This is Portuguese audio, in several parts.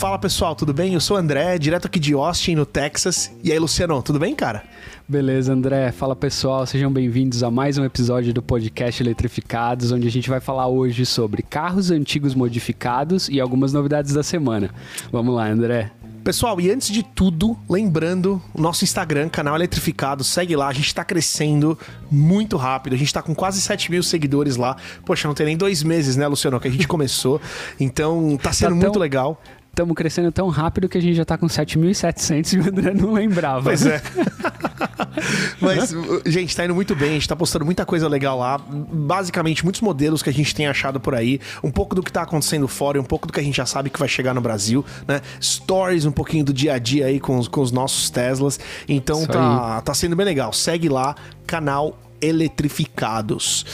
Fala pessoal, tudo bem? Eu sou o André, direto aqui de Austin, no Texas. E aí, Luciano, tudo bem, cara? Beleza, André. Fala pessoal, sejam bem-vindos a mais um episódio do podcast Eletrificados, onde a gente vai falar hoje sobre carros antigos modificados e algumas novidades da semana. Vamos lá, André. Pessoal, e antes de tudo, lembrando, o nosso Instagram, canal Eletrificado, segue lá, a gente tá crescendo muito rápido, a gente tá com quase 7 mil seguidores lá. Poxa, não tem nem dois meses, né, Luciano, que a gente começou. Então, tá sendo tá tão, muito legal. Estamos crescendo tão rápido que a gente já tá com 7.700 e o André não lembrava. Pois é. Mas, gente, tá indo muito bem, a gente tá postando muita coisa legal lá. Basicamente, muitos modelos que a gente tem achado por aí, um pouco do que tá acontecendo fora e um pouco do que a gente já sabe que vai chegar no Brasil, né? Stories um pouquinho do dia a dia aí com os, com os nossos Teslas. Então tá, tá sendo bem legal. Segue lá, canal Eletrificados.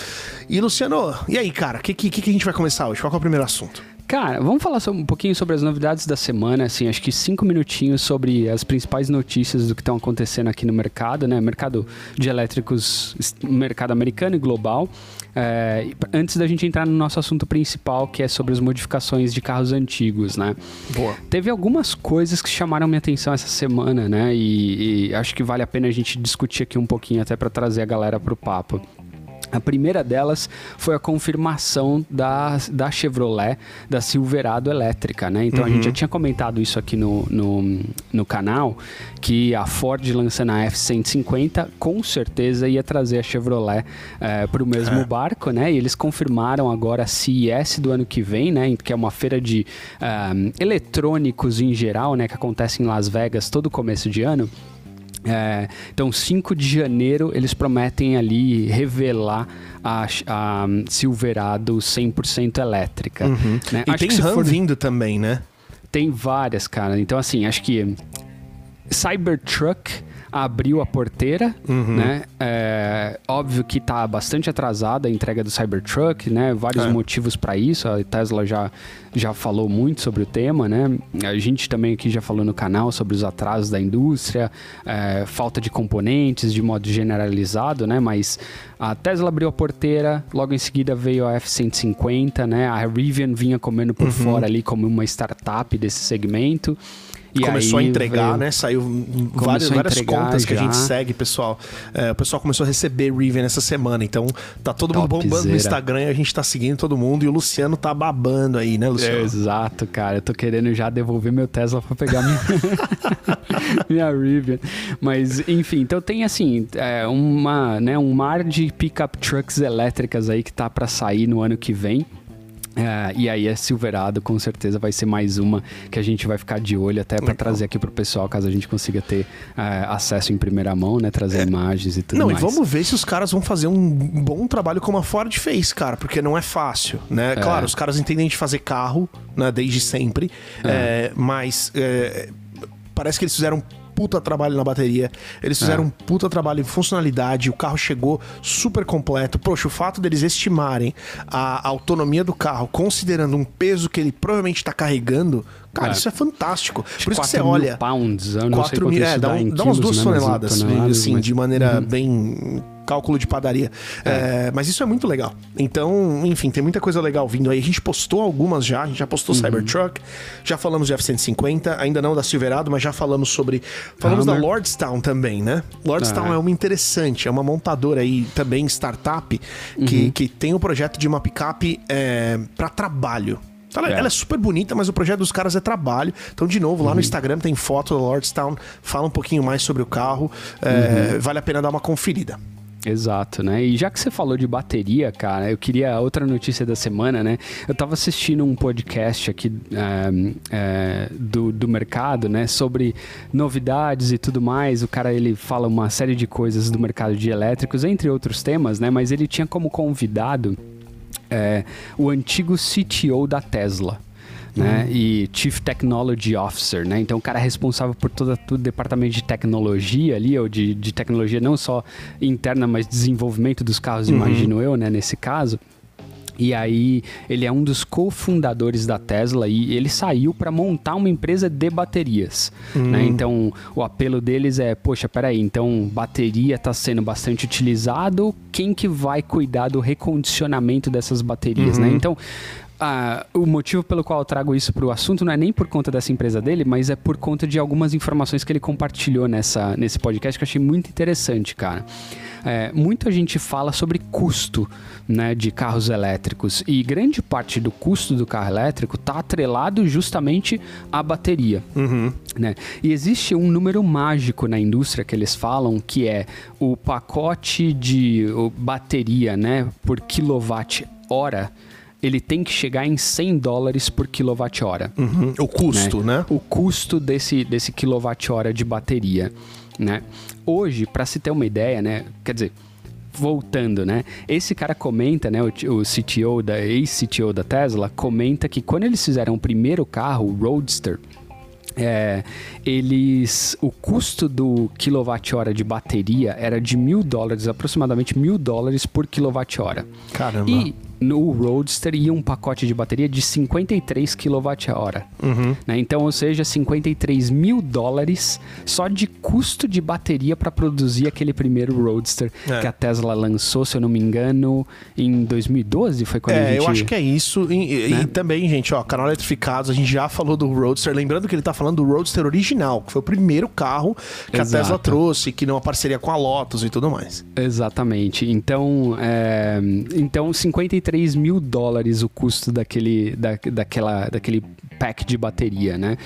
E Luciano, e aí, cara, o que, que, que a gente vai começar hoje? Qual é o primeiro assunto? Cara, vamos falar um pouquinho sobre as novidades da semana, assim, acho que cinco minutinhos sobre as principais notícias do que estão acontecendo aqui no mercado, né? Mercado de elétricos, mercado americano e global. É, antes da gente entrar no nosso assunto principal, que é sobre as modificações de carros antigos, né? Boa. Teve algumas coisas que chamaram minha atenção essa semana, né? E, e acho que vale a pena a gente discutir aqui um pouquinho até para trazer a galera para o papo. A primeira delas foi a confirmação da, da Chevrolet, da Silverado elétrica, né? Então uhum. a gente já uhum. tinha comentado isso aqui no, no, no canal, que a Ford lançando a F-150 com certeza ia trazer a Chevrolet é, eh, para o mesmo é. barco, né? E eles confirmaram agora a CES do ano que vem, né? Que é uma feira de um, eh, eletrônicos em geral, né? Que acontece em Las Vegas todo começo de ano. É, então, 5 de janeiro, eles prometem ali revelar a, a Silverado 100% elétrica. Uhum. Né? E acho tem RAM for... vindo também, né? Tem várias, cara. Então, assim, acho que Cybertruck abriu a porteira, uhum. né? É, óbvio que está bastante atrasada a entrega do Cybertruck, né? Vários é. motivos para isso. A Tesla já, já falou muito sobre o tema, né? A gente também aqui já falou no canal sobre os atrasos da indústria, é, falta de componentes de modo generalizado, né? Mas a Tesla abriu a porteira, logo em seguida veio a F-150, né? A Rivian vinha comendo por uhum. fora ali como uma startup desse segmento. E começou aí, a entregar, veio... né? Saiu várias, várias contas já. que a gente segue, pessoal. É, o pessoal começou a receber Riven essa semana. Então, tá todo mundo bombando no Instagram e a gente tá seguindo todo mundo. E o Luciano tá babando aí, né, Luciano? Exato, cara. Eu tô querendo já devolver meu Tesla pra pegar minha, minha Rivian. Mas, enfim, então tem assim, é, uma, né, um mar de pickup trucks elétricas aí que tá para sair no ano que vem. É, e aí a Silverado com certeza vai ser mais uma que a gente vai ficar de olho até para trazer aqui pro pessoal, caso a gente consiga ter é, acesso em primeira mão, né? Trazer é. imagens e tudo não, mais. Não, e vamos ver se os caras vão fazer um bom trabalho como a Ford fez, cara, porque não é fácil, né? É. Claro, os caras entendem de fazer carro, né? Desde sempre, é. É, mas parece que eles fizeram puta trabalho na bateria, eles fizeram é. um puta trabalho em funcionalidade, o carro chegou super completo. Poxa, o fato deles estimarem a autonomia do carro, considerando um peso que ele provavelmente está carregando, cara, é. isso é fantástico. Por isso que você olha. Pounds, eu não 4 sei mil, é, dá, um, dá umas duas né, toneladas, assim, mas... de maneira uhum. bem cálculo de padaria. É. É, mas isso é muito legal. Então, enfim, tem muita coisa legal vindo aí. A gente postou algumas já, a gente já postou uhum. Cybertruck, já falamos de F-150, ainda não da Silverado, mas já falamos sobre. Falamos Hammer. da Lordstown também, né? Lordstown é. é uma interessante, é uma montadora aí também, startup, que, uhum. que tem o um projeto de uma picape é, para trabalho. Ela, é. ela, é. super bonita, mas o projeto dos caras é trabalho. Então, de novo, lá uhum. no Instagram tem foto da Lordstown, fala um pouquinho mais sobre o carro. É, uhum. Vale a pena dar uma conferida. Exato, né? E já que você falou de bateria, cara, eu queria outra notícia da semana, né? Eu tava assistindo um podcast aqui é, é, do, do mercado, né? Sobre novidades e tudo mais. O cara, ele fala uma série de coisas do mercado de elétricos, entre outros temas, né? Mas ele tinha como convidado é, o antigo CTO da Tesla né? Uhum. E Chief Technology Officer, né? Então o cara é responsável por todo o departamento de tecnologia ali, ou de, de tecnologia não só interna, mas desenvolvimento dos carros, uhum. imagino eu, né? Nesse caso. E aí, ele é um dos cofundadores da Tesla e ele saiu para montar uma empresa de baterias. Hum. Né? Então, o apelo deles é: poxa, peraí, então bateria está sendo bastante utilizado, quem que vai cuidar do recondicionamento dessas baterias? Né? Uhum. Né? Então, ah, o motivo pelo qual eu trago isso para o assunto não é nem por conta dessa empresa dele, mas é por conta de algumas informações que ele compartilhou nessa, nesse podcast que eu achei muito interessante, cara. É, muita gente fala sobre custo né, de carros elétricos e grande parte do custo do carro elétrico está atrelado justamente à bateria. Uhum. Né? E existe um número mágico na indústria que eles falam que é o pacote de bateria né, por quilowatt-hora ele tem que chegar em 100 dólares por quilowatt-hora. Uhum. O custo, né? né? O custo desse, desse quilowatt-hora de bateria, né? Hoje, para se ter uma ideia, né? Quer dizer, voltando, né? Esse cara comenta, né? O, o CTO da ex-CTO da Tesla comenta que quando eles fizeram o primeiro carro, o Roadster, é, eles o custo do quilowatt-hora de bateria era de mil dólares, aproximadamente mil dólares por quilowatt-hora. Caramba. E no Roadster ia um pacote de bateria de 53 kWh. Uhum. Né? Então, ou seja, 53 mil dólares só de custo de bateria para produzir aquele primeiro Roadster é. que a Tesla lançou, se eu não me engano, em 2012 foi quando é, a gente... eu acho que é isso. E, né? e, também, gente, ó, canal Eletrificados, a gente já falou do Roadster. Lembrando que ele tá falando do Roadster original, que foi o primeiro carro que Exato. a Tesla trouxe, que não uma parceria com a Lotus e tudo mais. Exatamente. Então, é... então 53 3 mil dólares o custo daquele, da, daquela, daquele pack de bateria, né?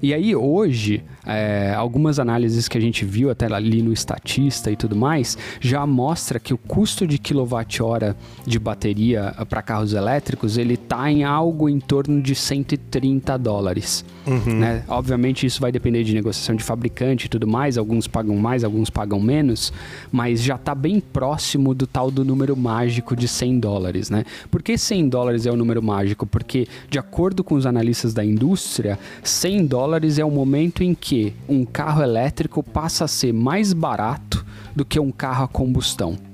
E aí hoje, é, algumas análises que a gente viu até ali no Estatista e tudo mais, já mostra que o custo de quilowatt-hora de bateria para carros elétricos, ele tá em algo em torno de 130 dólares, uhum. né? Obviamente isso vai depender de negociação de fabricante e tudo mais, alguns pagam mais, alguns pagam menos, mas já tá bem próximo do tal do número mágico de 100 dólares, né? Por que 100 dólares é o número mágico? Porque de acordo com os analistas da indústria, 100 dólares é o momento em que um carro elétrico passa a ser mais barato do que um carro a combustão.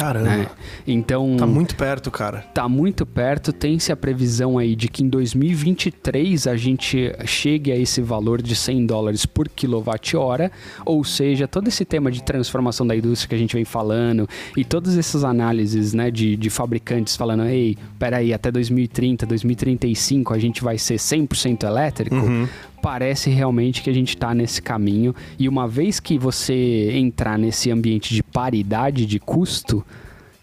Caramba. Né? Então. Tá muito perto, cara. Tá muito perto. Tem-se a previsão aí de que em 2023 a gente chegue a esse valor de 100 dólares por quilowatt-hora. Ou seja, todo esse tema de transformação da indústria que a gente vem falando e todas essas análises né, de, de fabricantes falando: ei, peraí, até 2030, 2035 a gente vai ser 100% elétrico. Uhum parece realmente que a gente está nesse caminho. E uma vez que você entrar nesse ambiente de paridade de custo,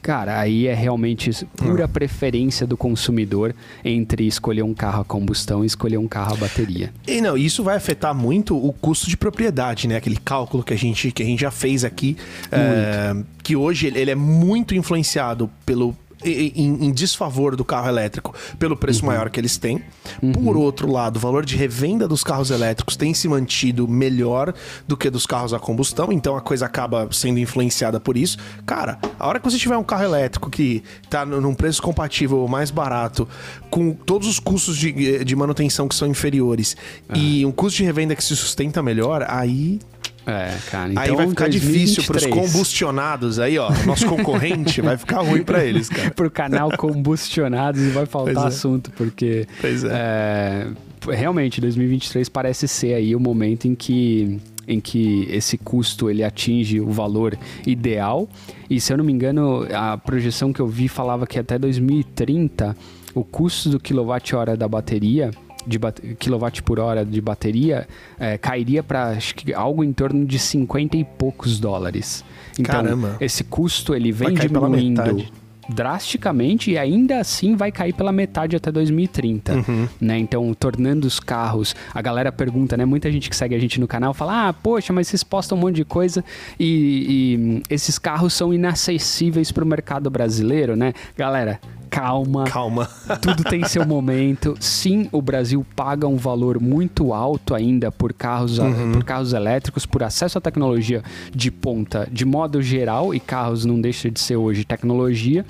cara, aí é realmente pura hum. preferência do consumidor entre escolher um carro a combustão e escolher um carro a bateria. E não, isso vai afetar muito o custo de propriedade, né? Aquele cálculo que a gente, que a gente já fez aqui, é, que hoje ele é muito influenciado pelo em, em, desfavor do carro elétrico pelo preço uhum. maior que eles têm. Uhum. Por outro lado, o valor de revenda dos carros elétricos tem se mantido melhor do que dos carros a combustão, então a coisa acaba sendo influenciada por isso. Cara, a hora que você tiver um carro elétrico que está num preço compatível mais barato, com todos os custos de, de manutenção que são inferiores uhum. e um custo de revenda que se sustenta melhor, aí é, cara. Então, aí vai ficar 2023. difícil pros combustionados aí, ó. Nosso concorrente vai ficar ruim para eles, cara. Pro canal combustionados e vai faltar é. assunto, porque. Pois é. é. Realmente, 2023 parece ser aí o momento em que em que esse custo ele atinge o valor ideal. E se eu não me engano, a projeção que eu vi falava que até 2030 o custo do quilowatt-hora da bateria de quilowatt por hora de bateria é, cairia para algo em torno de 50 e poucos dólares. Então, Caramba. esse custo ele vem diminuindo drasticamente e ainda assim vai cair pela metade até 2030, uhum. né? Então, tornando os carros, a galera pergunta, né? Muita gente que segue a gente no canal fala: "Ah, poxa, mas vocês postam um monte de coisa e, e esses carros são inacessíveis para o mercado brasileiro, né?" Galera, calma. Calma. Tudo tem seu momento. Sim, o Brasil paga um valor muito alto ainda por carros, uhum. por carros elétricos, por acesso à tecnologia de ponta, de modo geral, e carros não deixa de ser hoje tecnologia.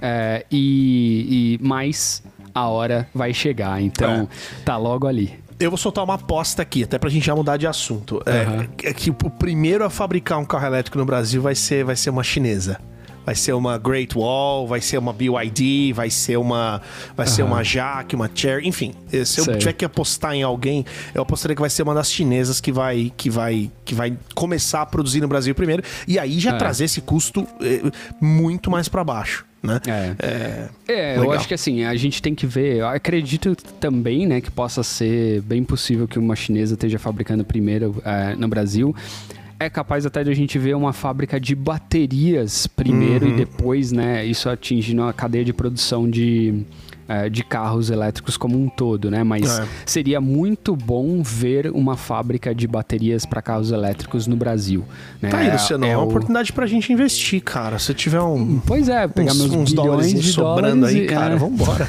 É, e, e mais a hora vai chegar. Então, é. tá logo ali. Eu vou soltar uma aposta aqui, até pra gente já mudar de assunto. Uhum. É, é, que o primeiro a fabricar um carro elétrico no Brasil vai ser, vai ser uma chinesa vai ser uma Great Wall, vai ser uma BYD, vai ser uma vai uhum. ser uma Jack, uma Cherry, enfim. Se eu Sei. tiver que apostar em alguém, eu apostaria que vai ser uma das chinesas que vai que vai que vai começar a produzir no Brasil primeiro e aí já é. trazer esse custo eh, muito mais para baixo. Né? É, é, é eu acho que assim, a gente tem que ver, eu acredito também, né, que possa ser bem possível que uma chinesa esteja fabricando primeiro é, no Brasil é capaz até de a gente ver uma fábrica de baterias primeiro uhum. e depois, né, isso atingindo a cadeia de produção de é, de carros elétricos como um todo, né? Mas é. seria muito bom ver uma fábrica de baterias para carros elétricos no Brasil. Né? Tá aí, Luciano, é, é uma o... oportunidade pra gente investir, cara. Se tiver um. Pois é, pegar uns, meus uns bilhões de sobrando dólares aí, cara, é. vambora.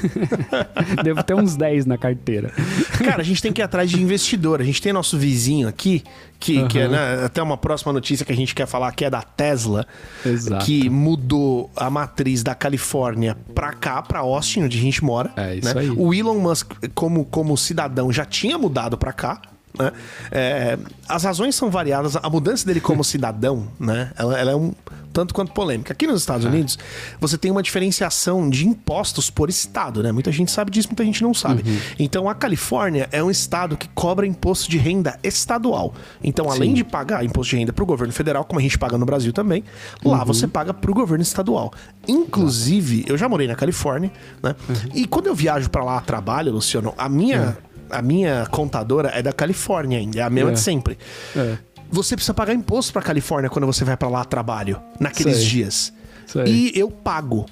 Devo ter uns 10 na carteira. Cara, a gente tem que ir atrás de investidor. A gente tem nosso vizinho aqui, que, uhum. que é né, até uma próxima notícia que a gente quer falar, que é da Tesla, Exato. que mudou a matriz da Califórnia pra cá, pra Austin, onde a gente mora. É isso né? aí. O Elon Musk, como, como cidadão, já tinha mudado pra cá. Né? É, as razões são variadas. A mudança dele como cidadão, né? Ela, ela, é um tanto quanto polêmica. Aqui nos Estados é. Unidos, você tem uma diferenciação de impostos por estado, né? Muita gente sabe disso, muita gente não sabe. Uhum. Então, a Califórnia é um estado que cobra imposto de renda estadual. Então, além Sim. de pagar imposto de renda para o governo federal, como a gente paga no Brasil também, lá uhum. você paga para o governo estadual. Inclusive, eu já morei na Califórnia, né? Uhum. E quando eu viajo para lá a trabalho, Luciano, a minha é a minha contadora é da Califórnia ainda, é a mesma é. de sempre. É. Você precisa pagar imposto pra Califórnia quando você vai para lá a trabalho, naqueles Sei. dias. Sei. E eu pago.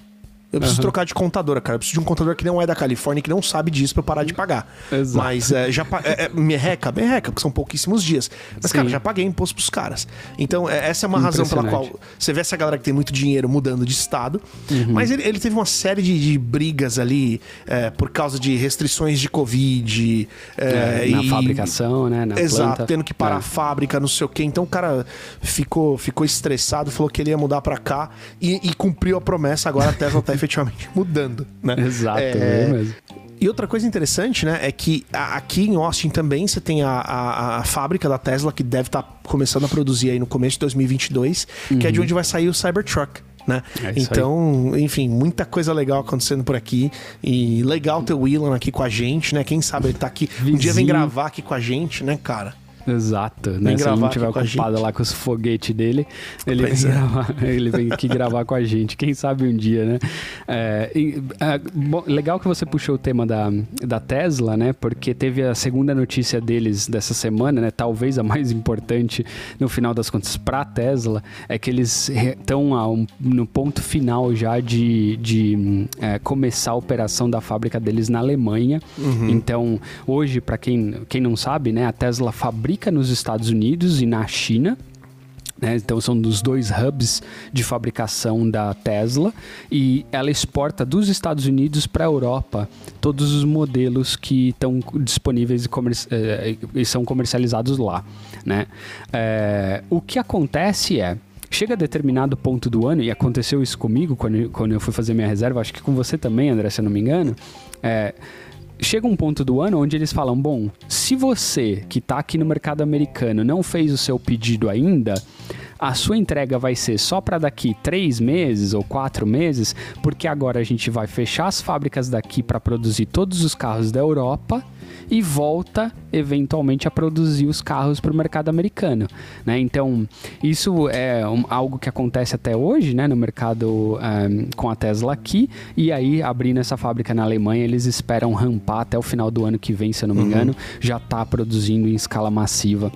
Eu preciso uhum. trocar de contadora, cara. Eu preciso de um contador que não é da Califórnia, que não sabe disso pra eu parar de pagar. Exato. Mas é, já é, é, merreca, merreca, porque são pouquíssimos dias. Mas, Sim. cara, já paguei imposto pros caras. Então, é, essa é uma razão pela qual você vê essa galera que tem muito dinheiro mudando de estado. Uhum. Mas ele, ele, teve uma série de, de brigas ali é, por causa de restrições de Covid. É, na e, fabricação, né? Na exato, planta. tendo que parar a fábrica, não sei o quê. Então, o cara ficou, ficou estressado, falou que ele ia mudar pra cá e, e cumpriu a promessa. Agora a Tesla tá efetivamente mudando, né? Exato, é, é mesmo. E outra coisa interessante, né, é que aqui em Austin também você tem a, a, a fábrica da Tesla que deve estar tá começando a produzir aí no começo de 2022, uhum. que é de uhum. onde vai sair o Cybertruck. Né? É então, aí. enfim, muita coisa legal acontecendo por aqui. E legal ter o Willan aqui com a gente, né? Quem sabe ele tá aqui. Vizinho. Um dia vem gravar aqui com a gente, né, cara? Exato, né? Se ele não tiver ocupado lá com os foguetes dele, ele vem, é. gravar, ele vem aqui gravar com a gente. Quem sabe um dia, né? É, e, é, bom, legal que você puxou o tema da, da Tesla, né? Porque teve a segunda notícia deles dessa semana, né? Talvez a mais importante no final das contas para a Tesla, é que eles estão um, no ponto final já de, de é, começar a operação da fábrica deles na Alemanha. Uhum. Então, hoje, para quem, quem não sabe, né? A Tesla fabrica fabrica nos Estados Unidos e na China. Né? Então são dos dois hubs de fabricação da Tesla e ela exporta dos Estados Unidos para a Europa todos os modelos que estão disponíveis e, comer eh, e, são comercializados lá. Né? É, o que acontece é chega a determinado ponto do ano, e aconteceu isso comigo quando, quando eu fui fazer minha reserva, acho que com você também, André, se eu não me engano. É, chega um ponto do ano onde eles falam: bom, se você que está aqui no mercado americano não fez o seu pedido ainda, a sua entrega vai ser só para daqui três meses ou quatro meses, porque agora a gente vai fechar as fábricas daqui para produzir todos os carros da Europa e volta eventualmente a produzir os carros para o mercado americano. Né? Então, isso é um, algo que acontece até hoje né, no mercado um, com a Tesla aqui, e aí abrindo essa fábrica na Alemanha, eles esperam rampar até o final do ano que vem, se eu não me uhum. engano, já está produzindo em escala massiva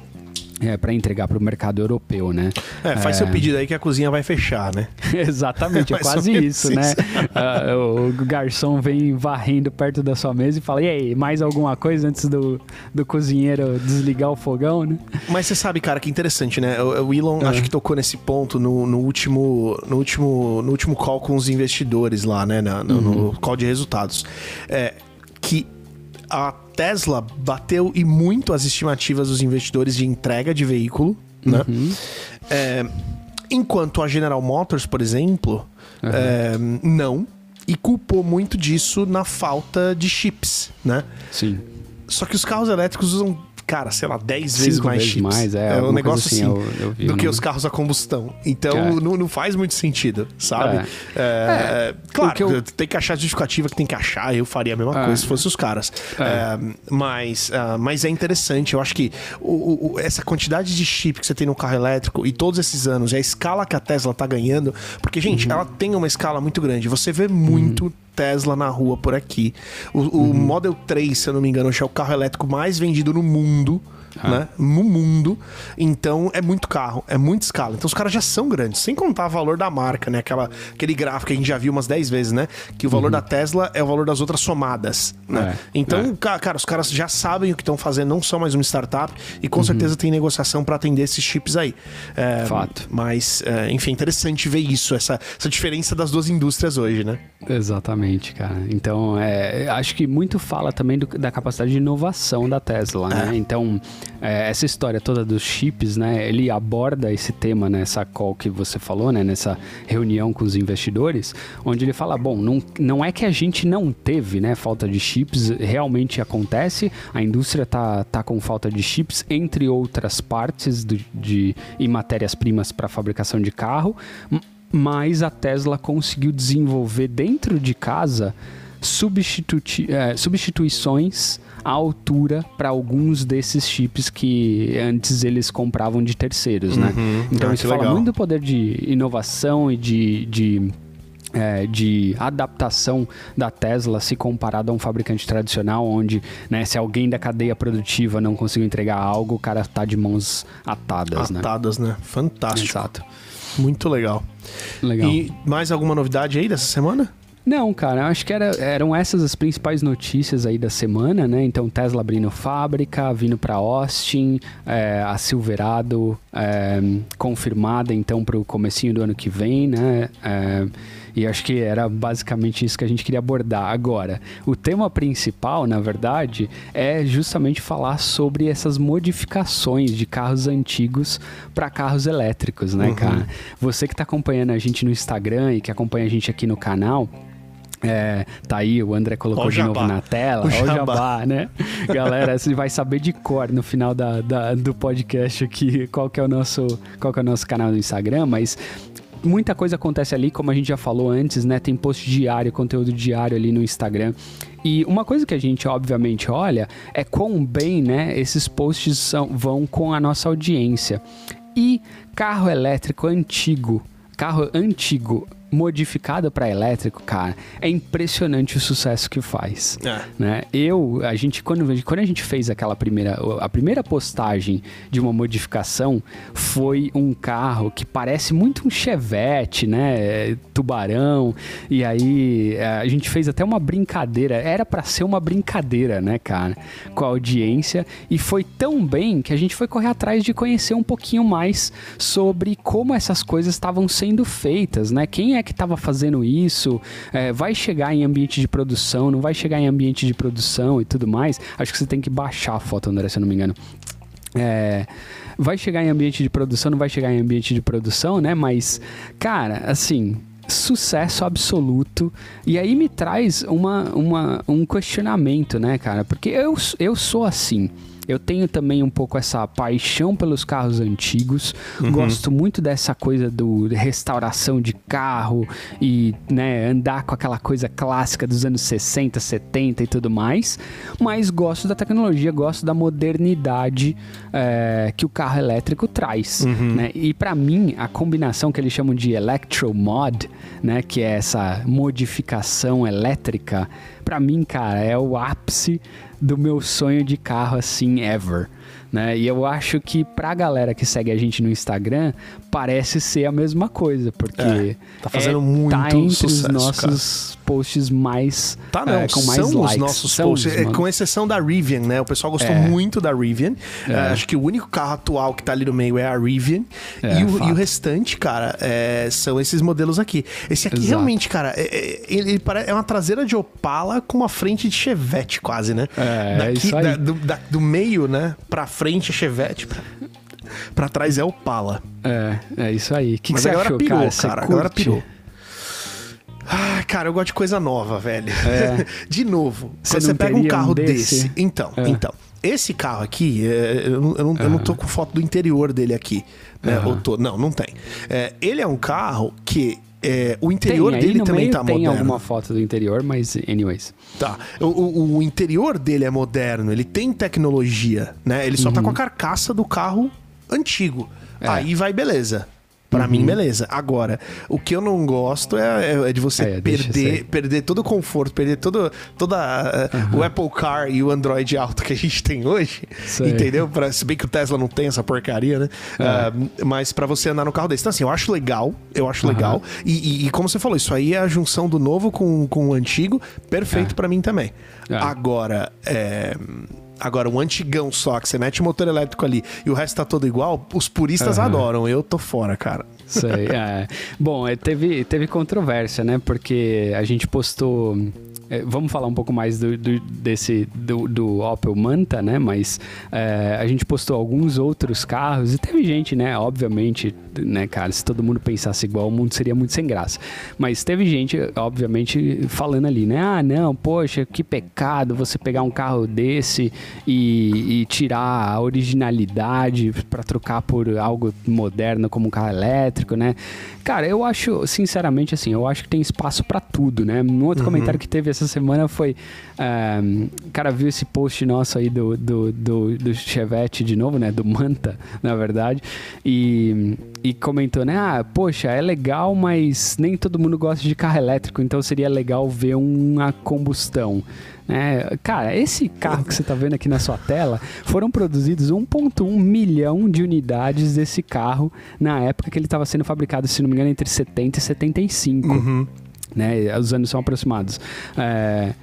é, para entregar para o mercado europeu, né? É, faz é... seu pedido aí que a cozinha vai fechar, né? Exatamente, é quase isso, né? Uh, o garçom vem varrendo perto da sua mesa e fala: e aí, mais alguma coisa antes do, do cozinheiro desligar o fogão, né? Mas você sabe, cara, que interessante, né? O, o Elon acho que tocou nesse ponto no, no, último, no, último, no último call com os investidores lá, né? No, no, uhum. no call de resultados. É, a Tesla bateu e muito as estimativas dos investidores de entrega de veículo, né? Uhum. É, enquanto a General Motors, por exemplo, uhum. é, não. E culpou muito disso na falta de chips, né? Sim. Só que os carros elétricos usam cara, sei lá, 10 vezes mais vezes chips. mais, é, é um negócio assim, assim, eu, eu vi do que número. os carros a combustão. Então É. não, não faz muito sentido, sabe? É. É, claro, o que eu- tem que achar a justificativa que tem que achar, eu faria a mesma É. coisa se fosse os caras. É, mas, ah, mas é interessante, eu acho que o- o- essa quantidade de chip que você tem no carro elétrico e todos esses anos, e a escala que a Tesla tá ganhando, porque, gente, Uhum. ela tem uma escala muito grande. Você vê muito Tesla na rua por aqui. O, o Uhum. Model 3, se eu não me engano, é o carro elétrico mais vendido no mundo. Ah. Né? No mundo. Então é muito carro, é muita escala. Então os caras já são grandes, sem contar o valor da marca, né? Aquela, aquele gráfico que a gente já viu umas 10 vezes, né? Que o valor da Tesla é o valor das outras somadas. Né? Uhum. É, Então, é. ca- cara, os caras já sabem o que estão fazendo, não são mais uma startup e Uhum. com certeza tem negociação para atender esses chips aí. É, Fato. Mas, é, enfim, interessante ver isso, essa, essa diferença das duas indústrias hoje, né? Exatamente, cara. Então, é, acho que muito fala também do- da capacidade de inovação da Tesla, né? Então, é, essa história toda dos chips, né? Ele aborda esse tema nessa call que você falou, né? Nessa reunião com os investidores, onde ele fala, bom, não, não é que a gente não teve, né? Falta de chips, realmente acontece. A indústria tá, tá com falta de chips, entre outras partes do- de, e matérias-primas para fabricação de carro. Mas a Tesla conseguiu desenvolver dentro de casa eh, substituições à altura para alguns desses chips que antes eles compravam de terceiros, né? Uhum. Então Ah, isso fala legal. muito do poder de inovação e de, de é, de adaptação da Tesla se comparado a um fabricante tradicional, onde né, se alguém da cadeia produtiva não conseguiu entregar algo, o cara tá de mãos atadas, né? Atadas, né? Fantástico. Exato. Muito legal. Legal. E mais alguma novidade aí dessa semana? Não, cara, eu acho que era- eram essas as principais notícias aí da semana, né? Então, Tesla abrindo fábrica, vindo para Austin, é, a Silverado é, confirmada, então, para o comecinho do ano que vem, né? É, e acho que era basicamente isso que a gente queria abordar. Agora, o tema principal, na verdade, é justamente falar sobre essas modificações de carros antigos para carros elétricos, né, cara? Você que está acompanhando a gente no Instagram e que acompanha a gente aqui no canal, é, tá aí, o André colocou o de novo jabá. na tela. O Ó o jabá. jabá, né? Galera, você vai saber de cor no final da, da- do podcast aqui qual que, é o nosso, qual que é o nosso canal no Instagram, mas muita coisa acontece ali, como a gente já falou antes, né? Tem post diário, conteúdo diário ali no Instagram. E uma coisa que a gente obviamente olha é quão bem, né, esses posts são, vão com a nossa audiência. E carro elétrico antigo, carro antigo modificado para elétrico, cara, é impressionante o sucesso que faz É. né? Eu, a gente quando, quando a gente fez aquela primeira, a primeira postagem de uma modificação foi um carro que parece muito um Chevette, né? Tubarão. E aí eh, a gente fez até uma brincadeira, era para ser uma brincadeira, né, cara, com a audiência e foi tão bem que a gente foi correr atrás de conhecer um pouquinho mais sobre como essas coisas estavam sendo feitas, né? Quem é que estava fazendo isso? É, vai chegar em ambiente de produção? Não vai chegar em ambiente de produção e tudo mais? Acho que você tem que baixar a foto, André, se eu não me engano. É, vai chegar em ambiente de produção, não vai chegar em ambiente de produção, né? Mas, cara, assim, sucesso absoluto. E aí me traz uma, uma, um questionamento, né, cara? Porque eu, eu sou assim. Eu tenho também um pouco essa paixão pelos carros antigos. Gosto muito dessa coisa do restauração de carro e né, andar com aquela coisa clássica dos anos 60, 70 e tudo mais. Mas gosto da tecnologia, gosto da modernidade é, que o carro elétrico traz. né? E para mim, a combinação que eles chamam de electromod, né, que é essa modificação elétrica, para mim, cara, é o ápice do meu sonho de carro assim ever. Né? E eu acho que pra galera que segue a gente no Instagram, parece ser a mesma coisa, porque É, tá fazendo muito tá entre sucesso, os nossos posts mais Tá, não. é, com mais são likes. os nossos São posts, os, é, com exceção da Rivian, né? O pessoal gostou É. muito da Rivian. É. É, acho que o único carro atual que tá ali no meio é a Rivian. É, e, o, e o restante, cara, são esses modelos aqui. Esse aqui Exato. realmente, cara, ele, ele pare- é uma traseira de Opala com uma frente de Chevette, quase, né? É, é Daqui, isso aí. da- do, da- do meio, né? Pra frente é Chevette, pra, pra trás é Opala. É, é isso aí. O que, que você achou, pirou, cara? Você cara. A galera curte? pirou. Ah, cara, eu gosto de coisa nova, velho. É. de novo, Você quando você pega um teria um carro desse? desse. Então, É. então. esse carro aqui, é, eu, não, eu, não, eu não tô com foto do interior dele aqui. Né? Tô, não, não tem. É, ele é um carro que é, o interior tem, dele também tá tem moderno. Tem alguma foto do interior, mas anyways. Tá. O, o, o, interior dele é moderno, ele tem tecnologia, né? Ele só uhum. tá com a carcaça do carro antigo. É. Aí vai beleza. Para uhum. mim, beleza. Agora, o que eu não gosto é, é de você é, perder, perder todo o conforto, perder todo, toda uhum. o Apple Car e o Android Auto que a gente tem hoje. Sei. Entendeu? Pra, se bem que o Tesla não tem essa porcaria, né? Uh, mas para você andar no carro desse. Então, assim, eu acho legal. Eu acho legal. E, e, e, como você falou, isso aí é a junção do novo com, com o antigo. Perfeito é. para mim também. É. Agora, é Agora, um antigão só, que você mete o motor elétrico ali e o resto tá todo igual, os puristas uhum. adoram. Eu tô fora, cara. Sei, é. Bom, é, teve, teve controvérsia, né? Porque a gente postou é, vamos falar um pouco mais do, do desse do, do, Opel Manta, né? Mas é, a gente postou alguns outros carros e teve gente, né? Obviamente, né, cara? Se todo mundo pensasse igual, o mundo seria muito sem graça. Mas teve gente, obviamente, falando ali, né? Ah, não, poxa, que pecado você pegar um carro desse e, e tirar a originalidade para trocar por algo moderno como um carro elétrico, né? Cara, eu acho, sinceramente, assim, eu acho que tem espaço para tudo, né? Um outro uhum. comentário que teve essa semana foi. Um, o cara viu esse post nosso aí do, do, do, do Chevette de novo, né? Do Manta, na verdade. E, e comentou, né? Ah, poxa, é legal, mas nem todo mundo gosta de carro elétrico, então seria legal ver uma combustão. É, cara, esse carro que você está vendo aqui na sua tela foram produzidos 1,1 milhão de unidades desse carro na época que ele estava sendo fabricado, se não me engano, entre 70 e 75. Uhum. Né? Os anos são aproximados. É,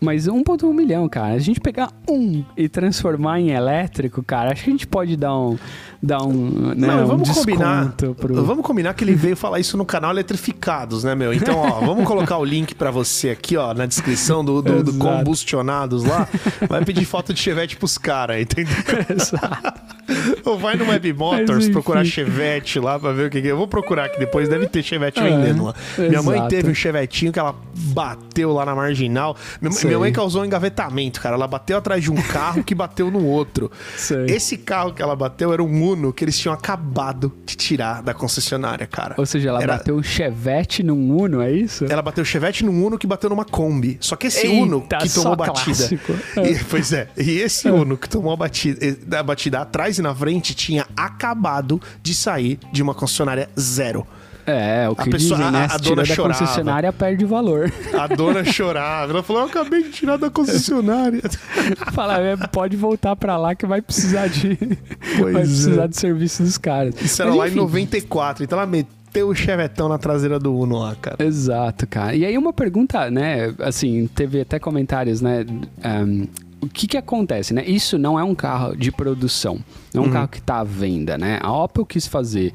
mas 1,1 milhão, cara. A gente pegar um e transformar em elétrico, cara, acho que a gente pode dar um. Dar um, né, Não, vamos um combinar. Pro... Vamos combinar que ele veio falar isso no canal Eletrificados, né, meu? Então, ó, vamos colocar o link para você aqui, ó, na descrição do, do, do Combustionados lá. Vai pedir foto de Chevette pros caras, entendeu? Exato. Ou vai no Web Motors procurar Chevette lá pra ver o que, é. Eu vou procurar aqui depois, deve ter Chevette é, vendendo lá. Exato. Minha mãe teve um Chevetinho que ela bateu lá na marginal. Minha, minha mãe causou um engavetamento, cara. Ela bateu atrás de um carro que bateu no outro. Sei. Esse carro que ela bateu era um Uno que eles tinham acabado de tirar da concessionária, cara. Ou seja, ela era... bateu um Chevette num Uno, é isso? Ela bateu o Chevette num Uno que bateu numa Kombi. Só que esse Eita, Uno que tomou batida. E, pois é, e esse é. Uno que tomou a batida, a batida atrás na frente tinha acabado de sair de uma concessionária zero. É, o que a pessoa, dizem, né? A, a dona da chorava. concessionária perde valor. A dona chorava. Ela falou: Eu acabei de tirar da concessionária. Fala, é, pode voltar pra lá que vai precisar de. Pois vai precisar é. de serviço dos caras. Isso era Mas, lá enfim. em 94. Então ela meteu o chevetão na traseira do Uno lá, cara. Exato, cara. E aí uma pergunta, né? Assim, teve até comentários, né? Um, o que que acontece, né? Isso não é um carro de produção, não é um uhum. carro que está à venda, né? A Opel quis fazer